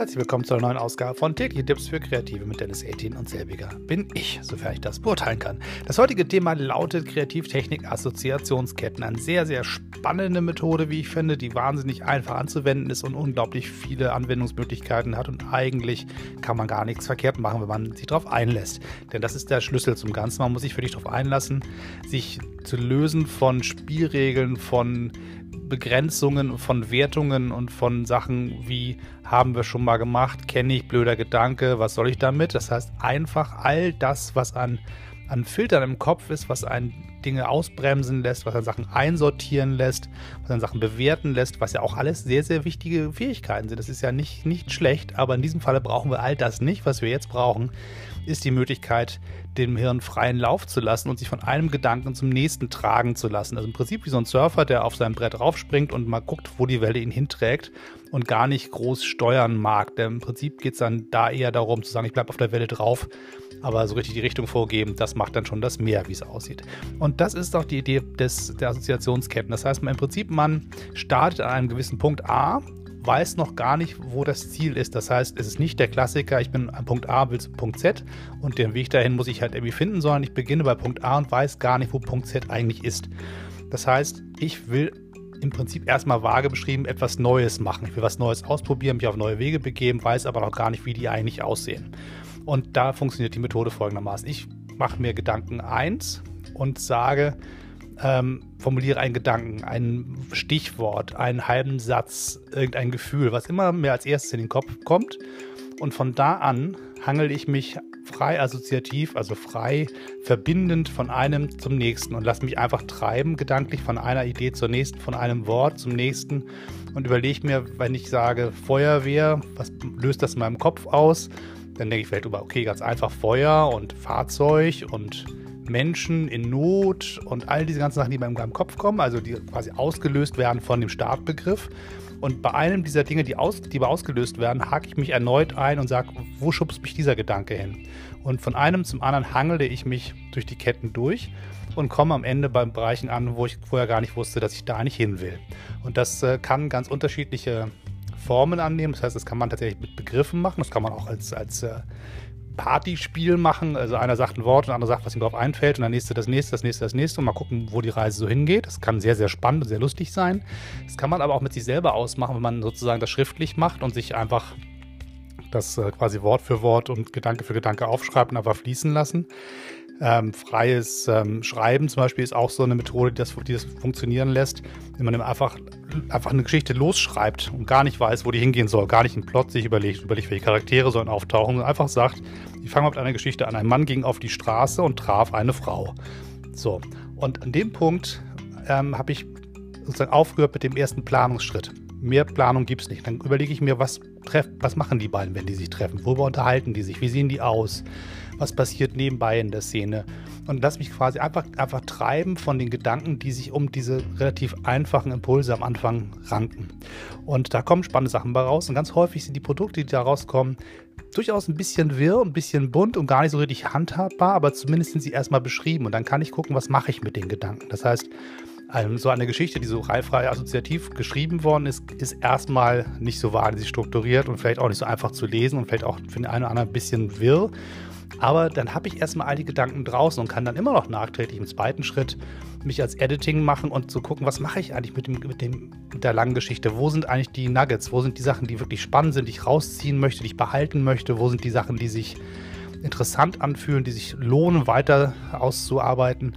Herzlich willkommen zu einer neuen Ausgabe von tägliche Tipps für Kreative mit Dennis 18 und selbiger bin ich, sofern ich das beurteilen kann. Das heutige Thema lautet Kreativtechnik-Assoziationsketten. Eine sehr, sehr spannende Methode, wie ich finde, die wahnsinnig einfach anzuwenden ist und unglaublich viele Anwendungsmöglichkeiten hat und eigentlich kann man gar nichts verkehrt machen, wenn man sich darauf einlässt. Denn das ist der Schlüssel zum Ganzen. Man muss sich wirklich darauf einlassen, sich zu lösen von Spielregeln, von Begrenzungen von Wertungen und von Sachen wie haben wir schon mal gemacht, kenne ich, blöder Gedanke, was soll ich damit? Das heißt einfach all das, was an, an Filtern im Kopf ist, was einen Dinge ausbremsen lässt, was an Sachen einsortieren lässt, was an Sachen bewerten lässt, was ja auch alles sehr, sehr wichtige Fähigkeiten sind. Das ist ja nicht, nicht schlecht, aber in diesem Falle brauchen wir all das nicht. Was wir jetzt brauchen, ist die Möglichkeit, dem Hirn freien Lauf zu lassen und sich von einem Gedanken zum nächsten tragen zu lassen. Also im Prinzip wie so ein Surfer, der auf sein Brett raufspringt und mal guckt, wo die Welle ihn hinträgt und gar nicht groß steuern mag. Denn im Prinzip geht es dann da eher darum zu sagen, ich bleibe auf der Welle drauf, aber so richtig die Richtung vorgeben, das macht dann schon das Meer, wie es aussieht. Und das ist auch die Idee des, der Assoziationsketten. Das heißt, man im Prinzip, man startet an einem gewissen Punkt A weiß noch gar nicht, wo das Ziel ist. Das heißt, es ist nicht der Klassiker, ich bin an Punkt A, will zu Punkt Z und den Weg dahin muss ich halt irgendwie finden, sondern ich beginne bei Punkt A und weiß gar nicht, wo Punkt Z eigentlich ist. Das heißt, ich will im Prinzip erstmal vage beschrieben etwas Neues machen. Ich will was Neues ausprobieren, mich auf neue Wege begeben, weiß aber noch gar nicht, wie die eigentlich aussehen. Und da funktioniert die Methode folgendermaßen. Ich mache mir Gedanken 1 und sage, ähm, formuliere einen Gedanken, ein Stichwort, einen halben Satz, irgendein Gefühl, was immer mir als erstes in den Kopf kommt. Und von da an hangel ich mich frei assoziativ, also frei verbindend von einem zum nächsten und lasse mich einfach treiben, gedanklich von einer Idee zur nächsten, von einem Wort zum nächsten und überlege mir, wenn ich sage Feuerwehr, was löst das in meinem Kopf aus? Dann denke ich vielleicht über, okay, ganz einfach Feuer und Fahrzeug und Menschen in Not und all diese ganzen Sachen, die mir in meinem Kopf kommen, also die quasi ausgelöst werden von dem Startbegriff. Und bei einem dieser Dinge, die, aus, die ausgelöst werden, hake ich mich erneut ein und sage, wo schubst mich dieser Gedanke hin? Und von einem zum anderen hangele ich mich durch die Ketten durch und komme am Ende bei Bereichen an, wo ich vorher gar nicht wusste, dass ich da nicht hin will. Und das äh, kann ganz unterschiedliche Formen annehmen. Das heißt, das kann man tatsächlich mit Begriffen machen. Das kann man auch als, als äh, Partyspiel machen. Also einer sagt ein Wort und der andere sagt, was ihm darauf einfällt und der nächste das nächste, das nächste das nächste und mal gucken, wo die Reise so hingeht. Das kann sehr, sehr spannend und sehr lustig sein. Das kann man aber auch mit sich selber ausmachen, wenn man sozusagen das schriftlich macht und sich einfach das äh, quasi Wort für Wort und Gedanke für Gedanke aufschreibt und einfach fließen lassen. Ähm, freies ähm, Schreiben zum Beispiel ist auch so eine Methode, die das, die das funktionieren lässt, wenn man einfach, einfach eine Geschichte losschreibt und gar nicht weiß, wo die hingehen soll, gar nicht einen Plot sich überlegt, überlegt, welche Charaktere sollen auftauchen, sondern einfach sagt, ich fange mit einer Geschichte an. Ein Mann ging auf die Straße und traf eine Frau. So, und an dem Punkt ähm, habe ich sozusagen aufgehört mit dem ersten Planungsschritt. Mehr Planung gibt es nicht. Dann überlege ich mir, was, treff, was machen die beiden, wenn die sich treffen? Worüber unterhalten die sich? Wie sehen die aus? was passiert nebenbei in der Szene. Und lass mich quasi einfach, einfach treiben von den Gedanken, die sich um diese relativ einfachen Impulse am Anfang ranken. Und da kommen spannende Sachen bei raus. Und ganz häufig sind die Produkte, die da rauskommen, durchaus ein bisschen wirr, ein bisschen bunt und gar nicht so richtig handhabbar, aber zumindest sind sie erstmal beschrieben. Und dann kann ich gucken, was mache ich mit den Gedanken. Das heißt, ähm, so eine Geschichte, die so reifrei assoziativ geschrieben worden ist, ist erstmal nicht so wahnsinnig strukturiert und vielleicht auch nicht so einfach zu lesen und vielleicht auch für den einen oder anderen ein bisschen wirr. Aber dann habe ich erstmal all die Gedanken draußen und kann dann immer noch nachträglich im zweiten Schritt mich als Editing machen und zu so gucken, was mache ich eigentlich mit, dem, mit, dem, mit der langen Geschichte? Wo sind eigentlich die Nuggets? Wo sind die Sachen, die wirklich spannend sind, die ich rausziehen möchte, die ich behalten möchte? Wo sind die Sachen, die sich interessant anfühlen, die sich lohnen, weiter auszuarbeiten?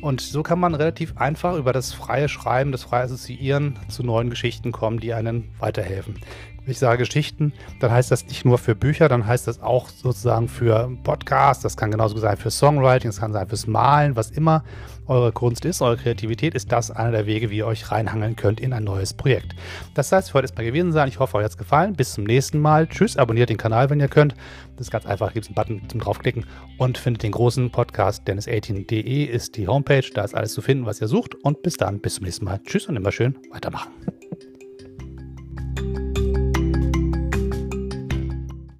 Und so kann man relativ einfach über das freie Schreiben, das freie Assoziieren zu neuen Geschichten kommen, die einen weiterhelfen. Ich sage Geschichten, dann heißt das nicht nur für Bücher, dann heißt das auch sozusagen für Podcasts, das kann genauso sein für Songwriting, das kann sein fürs Malen, was immer eure Kunst ist, eure Kreativität, ist das einer der Wege, wie ihr euch reinhangeln könnt in ein neues Projekt. Das heißt, für heute ist mal gewesen sein. Ich hoffe, euch hat es gefallen. Bis zum nächsten Mal. Tschüss, abonniert den Kanal, wenn ihr könnt. Das ist ganz einfach. Gibt es einen Button zum draufklicken und findet den großen Podcast. Dennis18.de ist die Homepage. Da ist alles zu finden, was ihr sucht. Und bis dann, bis zum nächsten Mal. Tschüss und immer schön weitermachen.